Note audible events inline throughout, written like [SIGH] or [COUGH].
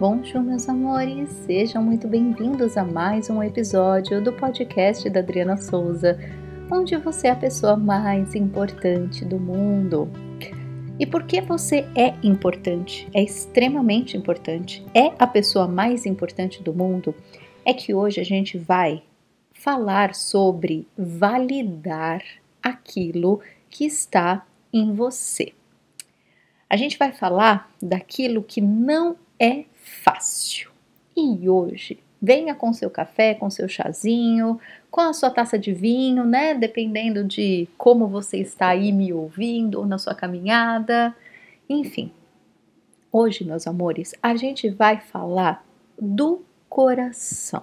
Bonjour, meus amores! Sejam muito bem-vindos a mais um episódio do podcast da Adriana Souza, onde você é a pessoa mais importante do mundo. E por que você é importante? É extremamente importante. É a pessoa mais importante do mundo? É que hoje a gente vai falar sobre validar aquilo que está em você. A gente vai falar daquilo que não é fácil. E hoje, venha com seu café, com seu chazinho, com a sua taça de vinho, né? Dependendo de como você está aí me ouvindo ou na sua caminhada. Enfim, hoje, meus amores, a gente vai falar do coração.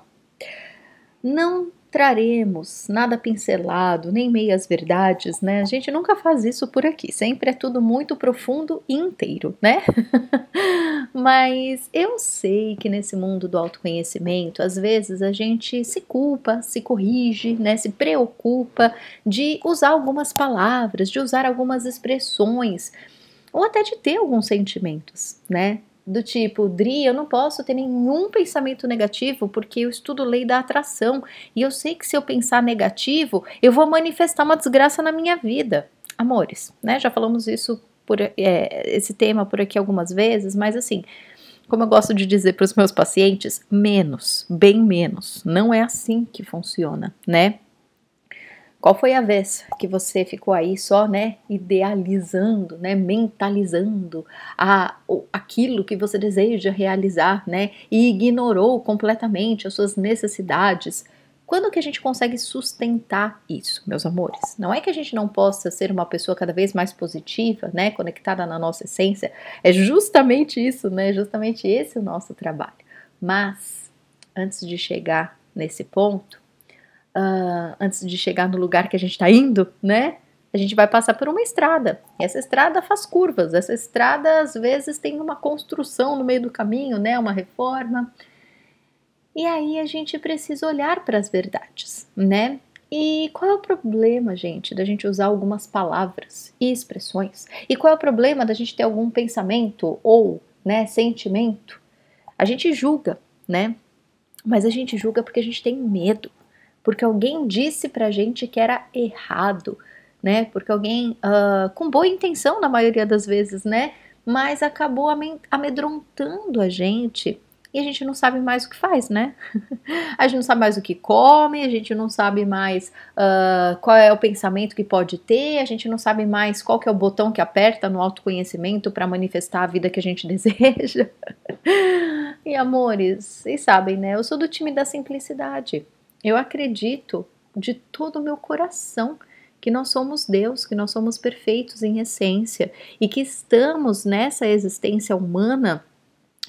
Não traremos nada pincelado, nem meias verdades, né? A gente nunca faz isso por aqui, sempre é tudo muito profundo e inteiro, né? [LAUGHS] Mas eu sei que nesse mundo do autoconhecimento, às vezes a gente se culpa, se corrige, né? Se preocupa de usar algumas palavras, de usar algumas expressões, ou até de ter alguns sentimentos, né? Do tipo, Dri, eu não posso ter nenhum pensamento negativo porque eu estudo lei da atração e eu sei que se eu pensar negativo, eu vou manifestar uma desgraça na minha vida. Amores, né? Já falamos isso por é, esse tema por aqui algumas vezes, mas assim, como eu gosto de dizer para os meus pacientes, menos, bem menos. Não é assim que funciona, né? Qual foi a vez que você ficou aí só, né, idealizando, né, mentalizando a, aquilo que você deseja realizar, né, e ignorou completamente as suas necessidades? Quando que a gente consegue sustentar isso, meus amores? Não é que a gente não possa ser uma pessoa cada vez mais positiva, né, conectada na nossa essência. É justamente isso, né, justamente esse o nosso trabalho. Mas antes de chegar nesse ponto, uh, antes de chegar no lugar que a gente está indo, né? A gente vai passar por uma estrada. E essa estrada faz curvas. Essa estrada às vezes tem uma construção no meio do caminho, né? Uma reforma. E aí a gente precisa olhar para as verdades, né? E qual é o problema, gente, da gente usar algumas palavras e expressões? E qual é o problema da gente ter algum pensamento ou, né, sentimento? A gente julga, né? Mas a gente julga porque a gente tem medo porque alguém disse pra gente que era errado, né? Porque alguém, uh, com boa intenção na maioria das vezes, né? Mas acabou amedrontando a gente e a gente não sabe mais o que faz, né? [LAUGHS] a gente não sabe mais o que come, a gente não sabe mais uh, qual é o pensamento que pode ter, a gente não sabe mais qual que é o botão que aperta no autoconhecimento para manifestar a vida que a gente [LAUGHS] deseja. e amores, vocês sabem, né? Eu sou do time da simplicidade. Eu acredito de todo o meu coração que nós somos Deus, que nós somos perfeitos em essência e que estamos nessa existência humana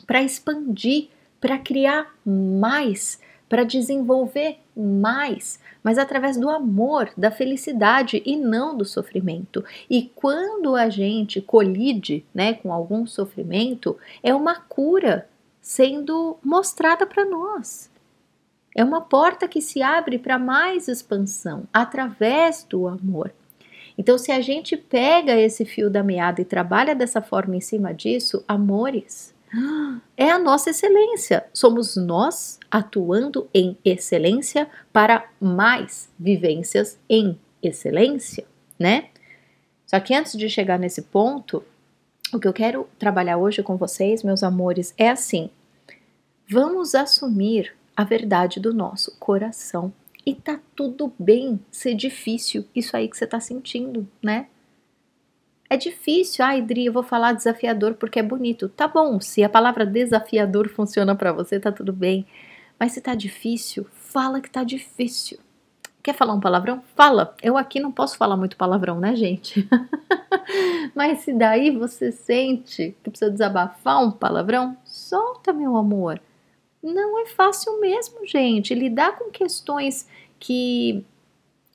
para expandir, para criar mais, para desenvolver mais, mas através do amor, da felicidade e não do sofrimento. E quando a gente colide, né, com algum sofrimento, é uma cura sendo mostrada para nós. É uma porta que se abre para mais expansão através do amor. Então, se a gente pega esse fio da meada e trabalha dessa forma em cima disso, amores, é a nossa excelência. Somos nós atuando em excelência para mais vivências em excelência, né? Só que antes de chegar nesse ponto, o que eu quero trabalhar hoje com vocês, meus amores, é assim: vamos assumir a verdade do nosso coração. E tá tudo bem ser difícil isso aí que você tá sentindo, né? É difícil, ai, Dri, eu vou falar desafiador porque é bonito. Tá bom, se a palavra desafiador funciona para você, tá tudo bem. Mas se tá difícil, fala que tá difícil. Quer falar um palavrão? Fala. Eu aqui não posso falar muito palavrão, né, gente? [LAUGHS] Mas se daí você sente que precisa desabafar um palavrão, solta, meu amor. Não é fácil mesmo, gente. Lidar com questões que,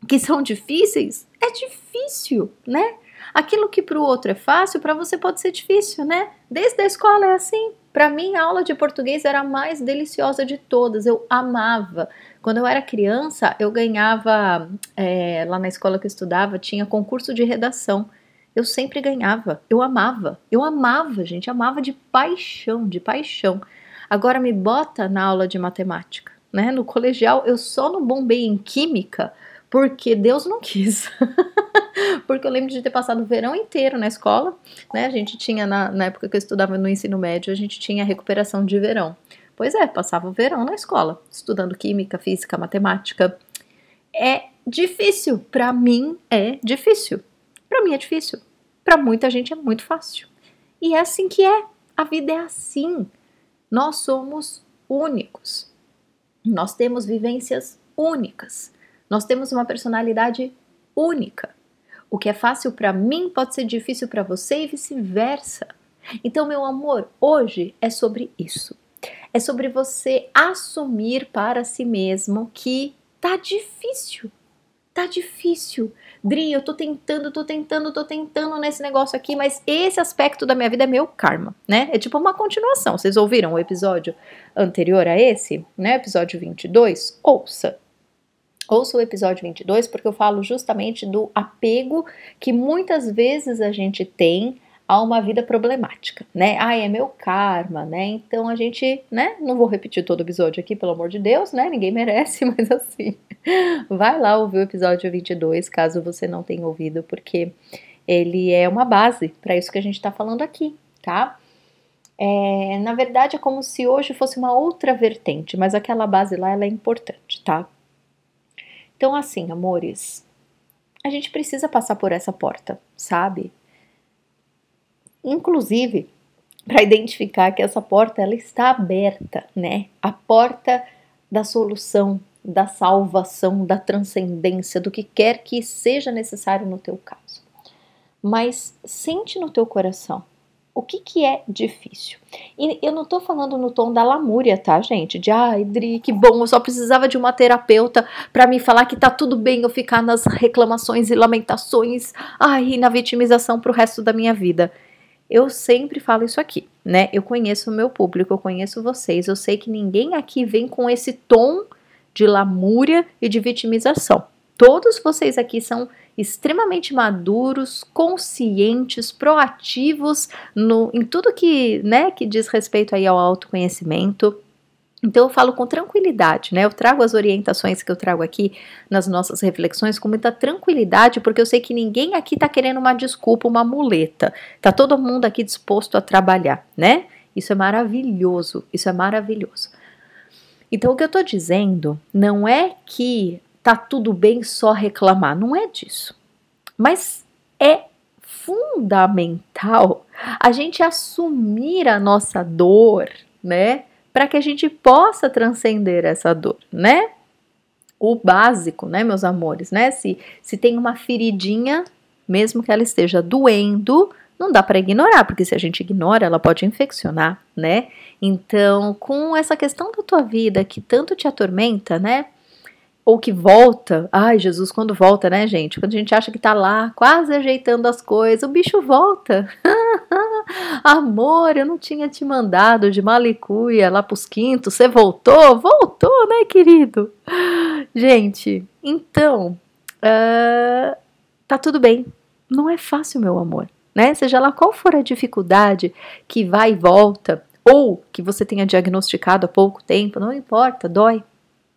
que [LAUGHS] são difíceis é difícil, né? Aquilo que para o outro é fácil, para você pode ser difícil, né? Desde a escola é assim. Para mim, a aula de português era a mais deliciosa de todas. Eu amava. Quando eu era criança, eu ganhava, é, lá na escola que eu estudava, tinha concurso de redação. Eu sempre ganhava. Eu amava. Eu amava, gente. Amava de paixão, de paixão. Agora me bota na aula de matemática, né? No colegial eu só não bombei em química porque Deus não quis. [LAUGHS] porque eu lembro de ter passado o verão inteiro na escola, né? A gente tinha, na, na, época que eu estudava no ensino médio, a gente tinha recuperação de verão. Pois é, passava o verão na escola, estudando química, física, matemática. É difícil, para mim é difícil. Para mim é difícil. Para muita gente é muito fácil. E é assim que é. A vida é assim. Nós somos únicos. Nós temos vivências únicas. Nós temos uma personalidade única. O que é fácil para mim pode ser difícil para você e vice-versa. Então, meu amor, hoje é sobre isso. É sobre você assumir para si mesmo que tá difícil. Tá difícil. Dri, eu tô tentando, tô tentando, tô tentando nesse negócio aqui, mas esse aspecto da minha vida é meu karma, né? É tipo uma continuação. Vocês ouviram o episódio anterior a esse, né? Episódio 22? Ouça. Ouça o episódio 22 porque eu falo justamente do apego que muitas vezes a gente tem a uma vida problemática, né? Ah, é meu karma, né? Então a gente, né? Não vou repetir todo o episódio aqui, pelo amor de Deus, né? Ninguém [LAUGHS] merece, mas assim, vai lá ouvir o episódio 22, caso você não tenha ouvido, porque ele é uma base para isso que a gente está falando aqui, tá? É, na verdade, é como se hoje fosse uma outra vertente, mas aquela base lá ela é importante, tá? Então, assim, amores, a gente precisa passar por essa porta, sabe? Inclusive, para identificar que essa porta ela está aberta, né? A porta da solução, da salvação, da transcendência, do que quer que seja necessário no teu caso. Mas sente no teu coração o que, que é difícil? E eu não tô falando no tom da lamúria, tá, gente? De ai, Dri, que bom, eu só precisava de uma terapeuta para me falar que tá tudo bem eu ficar nas reclamações e lamentações, ai, e na vitimização pro resto da minha vida. Eu sempre falo isso aqui, né? Eu conheço o meu público, eu conheço vocês, eu sei que ninguém aqui vem com esse tom de lamúria e de vitimização. Todos vocês aqui são extremamente maduros, conscientes, proativos no, em tudo que, né, que diz respeito aí ao autoconhecimento. Então eu falo com tranquilidade, né? Eu trago as orientações que eu trago aqui nas nossas reflexões com muita tranquilidade, porque eu sei que ninguém aqui tá querendo uma desculpa, uma muleta. Tá todo mundo aqui disposto a trabalhar, né? Isso é maravilhoso, isso é maravilhoso. Então o que eu tô dizendo não é que tá tudo bem só reclamar. Não é disso. Mas é fundamental a gente assumir a nossa dor, né? Para que a gente possa transcender essa dor, né? O básico, né, meus amores, né? Se, se tem uma feridinha, mesmo que ela esteja doendo, não dá para ignorar, porque se a gente ignora, ela pode infeccionar, né? Então, com essa questão da tua vida que tanto te atormenta, né? Ou que volta. Ai, Jesus, quando volta, né, gente? Quando a gente acha que tá lá, quase ajeitando as coisas, o bicho volta. [LAUGHS] Amor, eu não tinha te mandado de Malicuia lá pros quintos, você voltou? Voltou, né, querido? Gente, então, uh, tá tudo bem. Não é fácil, meu amor, né? Seja lá qual for a dificuldade que vai e volta, ou que você tenha diagnosticado há pouco tempo, não importa, dói,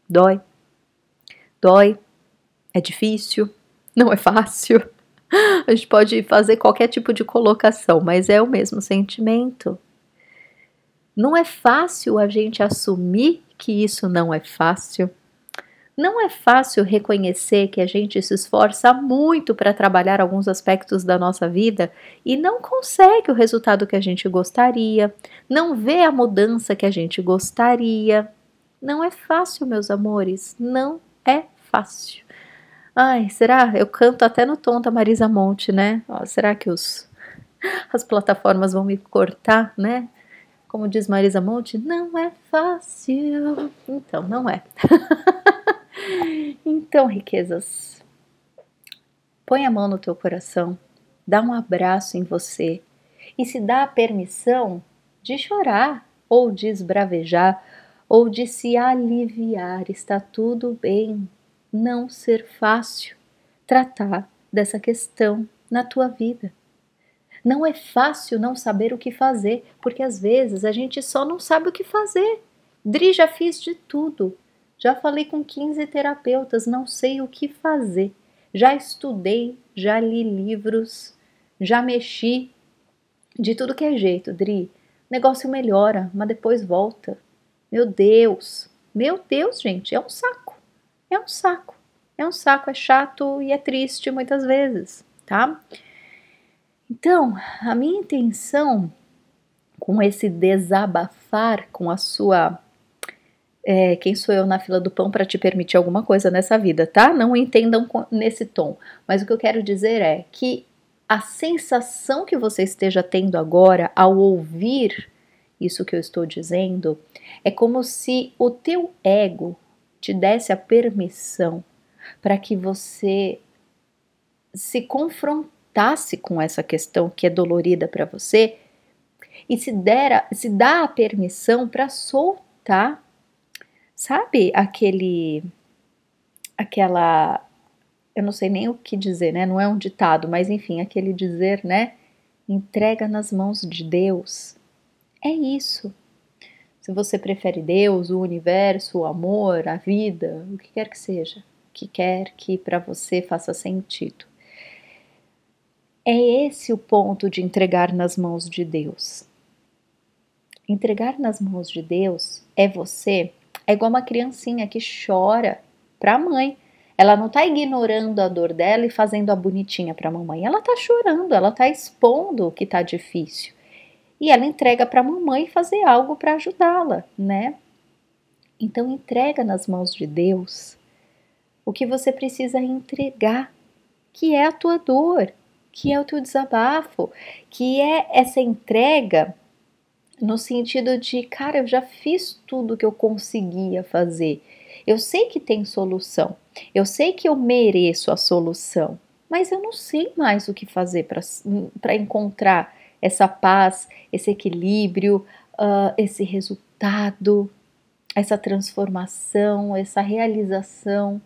dói dói, é difícil, [LAUGHS] não é fácil. A gente pode fazer qualquer tipo de colocação, mas é o mesmo sentimento. Não é fácil a gente assumir que isso não é fácil. Não é fácil reconhecer que a gente se esforça muito para trabalhar alguns aspectos da nossa vida e não consegue o resultado que a gente gostaria, não vê a mudança que a gente gostaria. Não é fácil, meus amores, não é fácil. Ai, será? Eu canto até no tom da Marisa Monte, né? Ó, será que os [LAUGHS] as plataformas vão me cortar, né? Como diz Marisa Monte, não é fácil. Então, não é. [LAUGHS] então, riquezas, põe a mão no teu coração, dá um abraço em você e se dá a permissão de chorar ou de esbravejar ou de se aliviar. Está tudo bem, não ser fácil tratar dessa questão na tua vida. Não é fácil não saber o que fazer, porque às vezes a gente só não sabe o que fazer. Dri, já fiz de tudo. Já falei com 15 terapeutas, não sei o que fazer. Já estudei, já li livros, já mexi de tudo que é jeito, Dri. O negócio melhora, mas depois volta. Meu Deus, meu Deus, gente, é um saco. É um saco. É um saco, é chato e é triste muitas vezes, tá? Então, a minha intenção com esse desabafar com a sua. É, quem sou eu na fila do pão para te permitir alguma coisa nessa vida, tá? Não entendam nesse tom. Mas o que eu quero dizer é que a sensação que você esteja tendo agora ao ouvir isso que eu estou dizendo é como se o teu ego te desse a permissão para que você se confrontasse com essa questão que é dolorida para você e se dera, se dá a permissão para soltar, sabe, aquele aquela eu não sei nem o que dizer, né? Não é um ditado, mas enfim, aquele dizer, né? Entrega nas mãos de Deus. É isso. Se você prefere Deus, o universo, o amor, a vida, o que quer que seja, o que quer que para você faça sentido. É esse o ponto de entregar nas mãos de Deus. Entregar nas mãos de Deus é você, é igual uma criancinha que chora para a mãe. Ela não está ignorando a dor dela e fazendo a bonitinha para a mamãe. Ela está chorando, ela está expondo o que está difícil. E ela entrega para a mamãe fazer algo para ajudá-la, né? Então entrega nas mãos de Deus o que você precisa entregar, que é a tua dor, que é o teu desabafo, que é essa entrega no sentido de, cara, eu já fiz tudo que eu conseguia fazer. Eu sei que tem solução. Eu sei que eu mereço a solução, mas eu não sei mais o que fazer para encontrar essa paz, esse equilíbrio, uh, esse resultado, essa transformação, essa realização.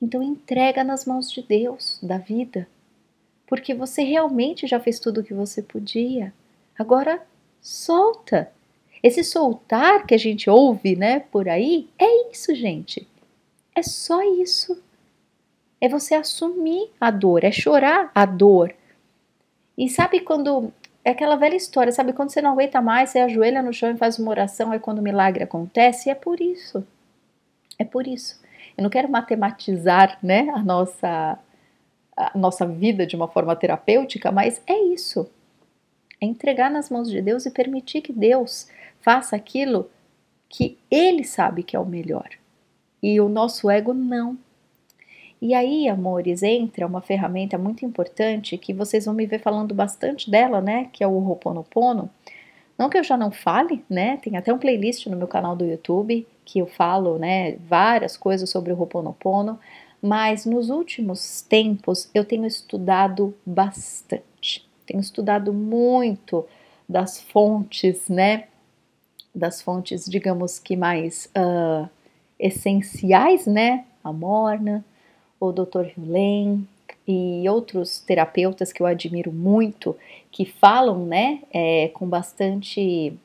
Então entrega nas mãos de Deus, da vida porque você realmente já fez tudo o que você podia. Agora solta. Esse soltar que a gente ouve, né, por aí, é isso, gente. É só isso. É você assumir a dor, é chorar a dor. E sabe quando é aquela velha história, sabe quando você não aguenta mais, você ajoelha no chão e faz uma oração, é quando o milagre acontece, e é por isso. É por isso. Eu não quero matematizar, né, a nossa a nossa vida de uma forma terapêutica, mas é isso. É entregar nas mãos de Deus e permitir que Deus faça aquilo que Ele sabe que é o melhor. E o nosso ego não. E aí, amores, entra uma ferramenta muito importante que vocês vão me ver falando bastante dela, né? Que é o Ho'oponopono. Não que eu já não fale, né? Tem até um playlist no meu canal do YouTube que eu falo, né? Várias coisas sobre o Ho'oponopono mas nos últimos tempos eu tenho estudado bastante. Tenho estudado muito das fontes, né? Das fontes, digamos que mais uh, essenciais, né? A Morna, o Dr. Hulain e outros terapeutas que eu admiro muito, que falam, né? É, com bastante,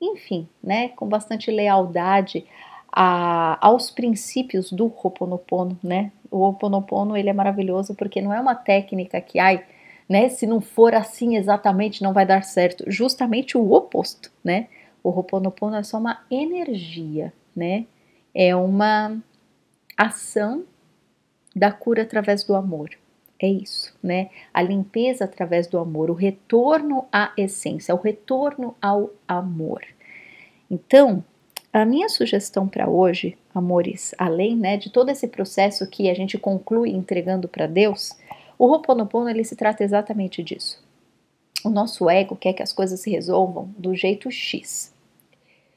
enfim, né? Com bastante lealdade a, aos princípios do Ho'oponopono, né? O Ho'oponopono, ele é maravilhoso porque não é uma técnica que, ai, né, se não for assim exatamente não vai dar certo. Justamente o oposto, né? O Ho'oponopono é só uma energia, né? É uma ação da cura através do amor. É isso, né? A limpeza através do amor, o retorno à essência, o retorno ao amor. Então, a minha sugestão para hoje, amores, além né, de todo esse processo que a gente conclui entregando para Deus, o Ho'oponopono ele se trata exatamente disso. O nosso ego quer que as coisas se resolvam do jeito X.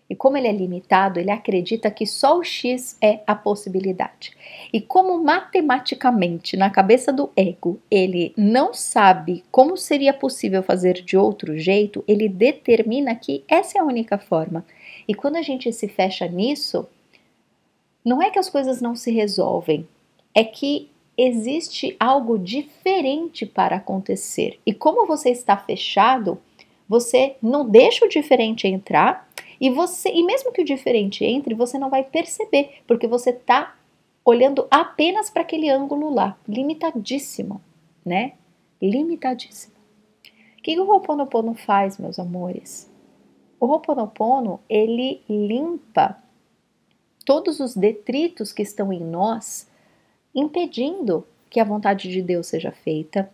E como ele é limitado, ele acredita que só o X é a possibilidade. E como matematicamente, na cabeça do ego, ele não sabe como seria possível fazer de outro jeito, ele determina que essa é a única forma. E quando a gente se fecha nisso, não é que as coisas não se resolvem, é que existe algo diferente para acontecer. E como você está fechado, você não deixa o diferente entrar e você, e mesmo que o diferente entre, você não vai perceber, porque você está olhando apenas para aquele ângulo lá, limitadíssimo, né? Limitadíssimo. O que o Ho'oponopono faz, meus amores? O Ho'oponopono, ele limpa todos os detritos que estão em nós, impedindo que a vontade de Deus seja feita,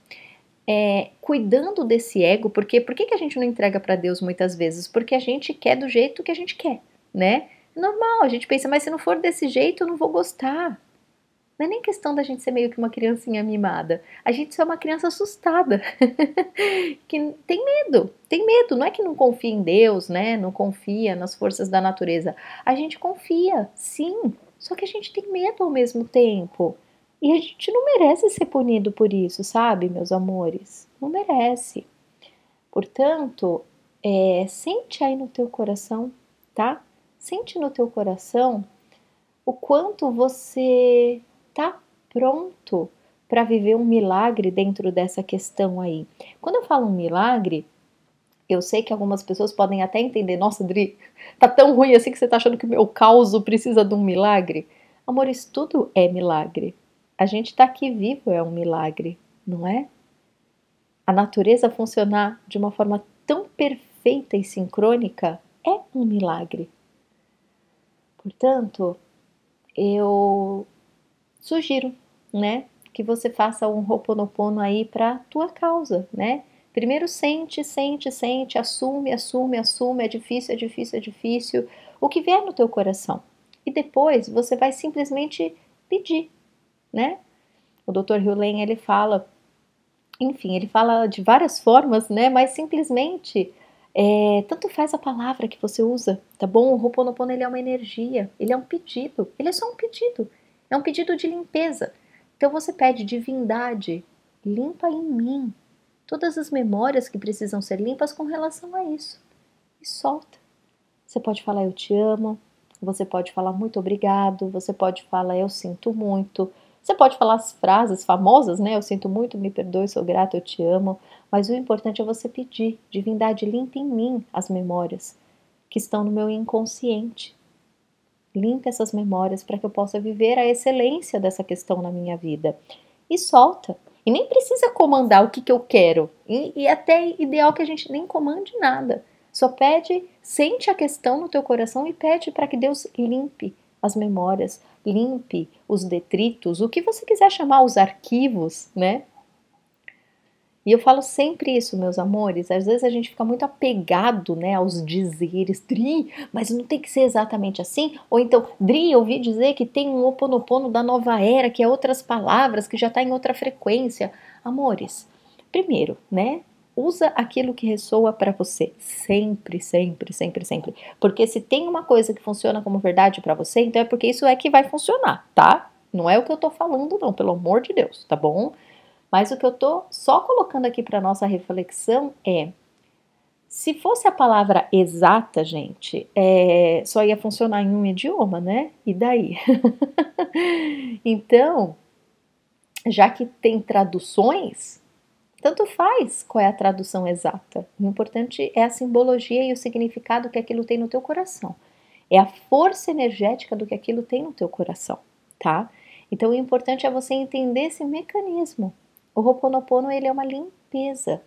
é, cuidando desse ego, porque por que, que a gente não entrega para Deus muitas vezes? Porque a gente quer do jeito que a gente quer, né? Normal, a gente pensa, mas se não for desse jeito, eu não vou gostar. Não é nem questão da gente ser meio que uma criancinha mimada. A gente só é uma criança assustada, [LAUGHS] que tem medo, tem medo. Não é que não confia em Deus, né? Não confia nas forças da natureza. A gente confia, sim, só que a gente tem medo ao mesmo tempo. E a gente não merece ser punido por isso, sabe, meus amores? Não merece. Portanto, é, sente aí no teu coração, tá? Sente no teu coração o quanto você tá pronto para viver um milagre dentro dessa questão aí. Quando eu falo um milagre, eu sei que algumas pessoas podem até entender, nossa, Dri, tá tão ruim assim que você tá achando que o meu caos precisa de um milagre. Amores, tudo é milagre. A gente está aqui vivo é um milagre, não é? A natureza funcionar de uma forma tão perfeita e sincrônica é um milagre. Portanto, eu sugiro, né, que você faça um Ho'oponopono aí para tua causa, né? Primeiro sente, sente, sente, assume, assume, assume, é difícil, é difícil, é difícil, o que vier no teu coração. E depois você vai simplesmente pedir, né? O Dr. Hewlett, ele fala, enfim, ele fala de várias formas, né? Mas simplesmente, é, tanto faz a palavra que você usa, tá bom? O Ho'oponopono, ele é uma energia, ele é um pedido, ele é só um pedido, é um pedido de limpeza. Então você pede divindade, limpa em mim todas as memórias que precisam ser limpas com relação a isso. E solta. Você pode falar eu te amo, você pode falar muito obrigado, você pode falar eu sinto muito, você pode falar as frases famosas, né? Eu sinto muito, me perdoe, sou grato, eu te amo. Mas o importante é você pedir, divindade, limpe em mim as memórias que estão no meu inconsciente. Limpe essas memórias para que eu possa viver a excelência dessa questão na minha vida. E solta. E nem precisa comandar o que, que eu quero. E, e até ideal que a gente nem comande nada. Só pede, sente a questão no teu coração e pede para que Deus limpe as memórias, limpe os detritos, o que você quiser chamar os arquivos, né? E eu falo sempre isso, meus amores. Às vezes a gente fica muito apegado, né, aos dizeres, Dri, mas não tem que ser exatamente assim. Ou então, Dri, eu ouvi dizer que tem um oponopono da nova era, que é outras palavras, que já está em outra frequência. Amores, primeiro, né, usa aquilo que ressoa para você. Sempre, sempre, sempre, sempre. Porque se tem uma coisa que funciona como verdade para você, então é porque isso é que vai funcionar, tá? Não é o que eu tô falando, não, pelo amor de Deus, tá bom? Mas o que eu tô só colocando aqui para nossa reflexão é se fosse a palavra exata, gente, é, só ia funcionar em um idioma, né? E daí? [LAUGHS] então, já que tem traduções, tanto faz qual é a tradução exata. O importante é a simbologia e o significado que aquilo tem no teu coração. É a força energética do que aquilo tem no teu coração, tá? Então o importante é você entender esse mecanismo. O Ho'oponopono ele é uma limpeza.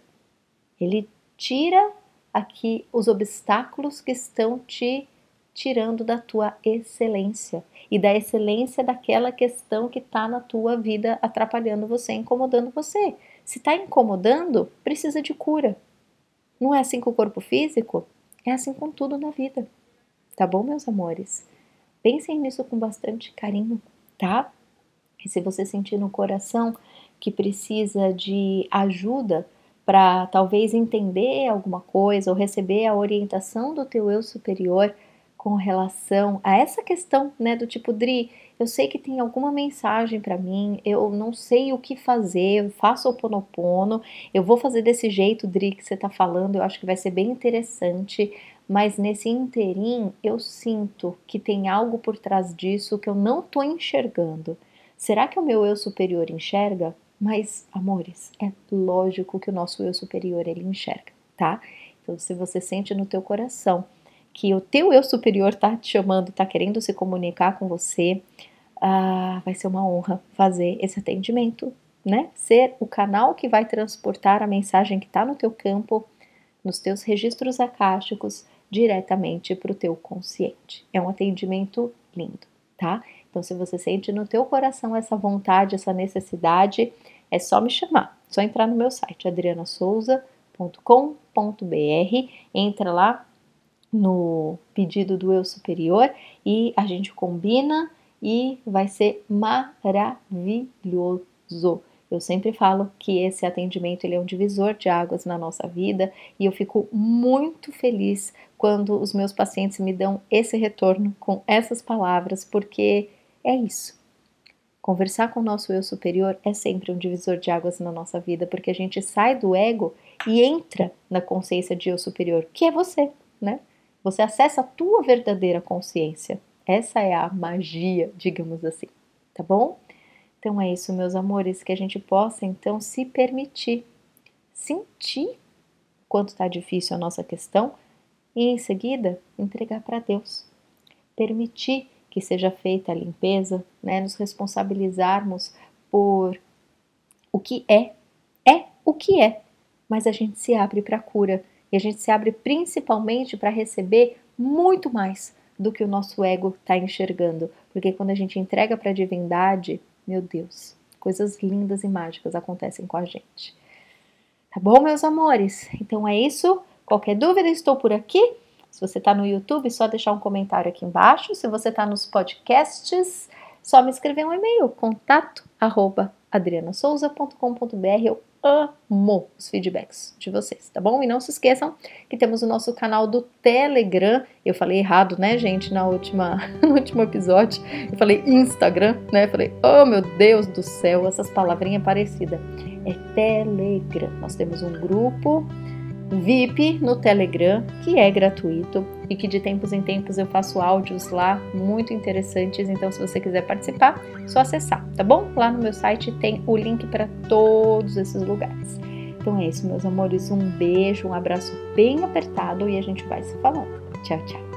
Ele tira aqui os obstáculos que estão te tirando da tua excelência e da excelência daquela questão que está na tua vida atrapalhando você, incomodando você. Se está incomodando, precisa de cura. Não é assim com o corpo físico? É assim com tudo na vida. Tá bom, meus amores? Pensem nisso com bastante carinho, tá? E se você sentir no coração que precisa de ajuda para talvez entender alguma coisa ou receber a orientação do teu eu superior, com relação a essa questão, né, do tipo, Dri, eu sei que tem alguma mensagem para mim, eu não sei o que fazer, eu faço o ponopono, eu vou fazer desse jeito, Dri, que você tá falando, eu acho que vai ser bem interessante, mas nesse interim eu sinto que tem algo por trás disso que eu não tô enxergando. Será que o meu eu superior enxerga? Mas, amores, é lógico que o nosso eu superior ele enxerga, tá? Então, se você sente no teu coração que o teu eu superior tá te chamando, tá querendo se comunicar com você, ah, vai ser uma honra fazer esse atendimento, né? Ser o canal que vai transportar a mensagem que está no teu campo, nos teus registros acásticos, diretamente para o teu consciente. É um atendimento lindo, tá? Então, se você sente no teu coração essa vontade, essa necessidade, é só me chamar. Só entrar no meu site adrianasouza.com.br, entra lá no pedido do eu superior e a gente combina e vai ser maravilhoso. Eu sempre falo que esse atendimento ele é um divisor de águas na nossa vida e eu fico muito feliz quando os meus pacientes me dão esse retorno com essas palavras, porque é isso. Conversar com o nosso eu superior é sempre um divisor de águas na nossa vida, porque a gente sai do ego e entra na consciência de eu superior, que é você, né? Você acessa a tua verdadeira consciência. Essa é a magia, digamos assim, tá bom? Então é isso, meus amores, que a gente possa então se permitir sentir quanto está difícil a nossa questão e em seguida entregar para Deus. Permitir que seja feita a limpeza, né? nos responsabilizarmos por o que é. É o que é, mas a gente se abre para a cura e a gente se abre principalmente para receber muito mais do que o nosso ego está enxergando, porque quando a gente entrega para a divindade, meu Deus, coisas lindas e mágicas acontecem com a gente. Tá bom, meus amores? Então é isso. Qualquer dúvida, estou por aqui. Se você está no YouTube, só deixar um comentário aqui embaixo. Se você está nos podcasts, só me escrever um e-mail, contato arroba adrianasouza.com.br. Eu amo os feedbacks de vocês, tá bom? E não se esqueçam que temos o nosso canal do Telegram. Eu falei errado, né, gente, na última, [LAUGHS] no último episódio. Eu falei Instagram, né? Eu falei, oh meu Deus do céu, essas palavrinhas parecidas. É Telegram. Nós temos um grupo VIP no Telegram, que é gratuito e que de tempos em tempos eu faço áudios lá muito interessantes. Então, se você quiser participar, só acessar, tá bom? Lá no meu site tem o link para todos esses lugares. Então é isso, meus amores. Um beijo, um abraço bem apertado e a gente vai se falando. Tchau, tchau.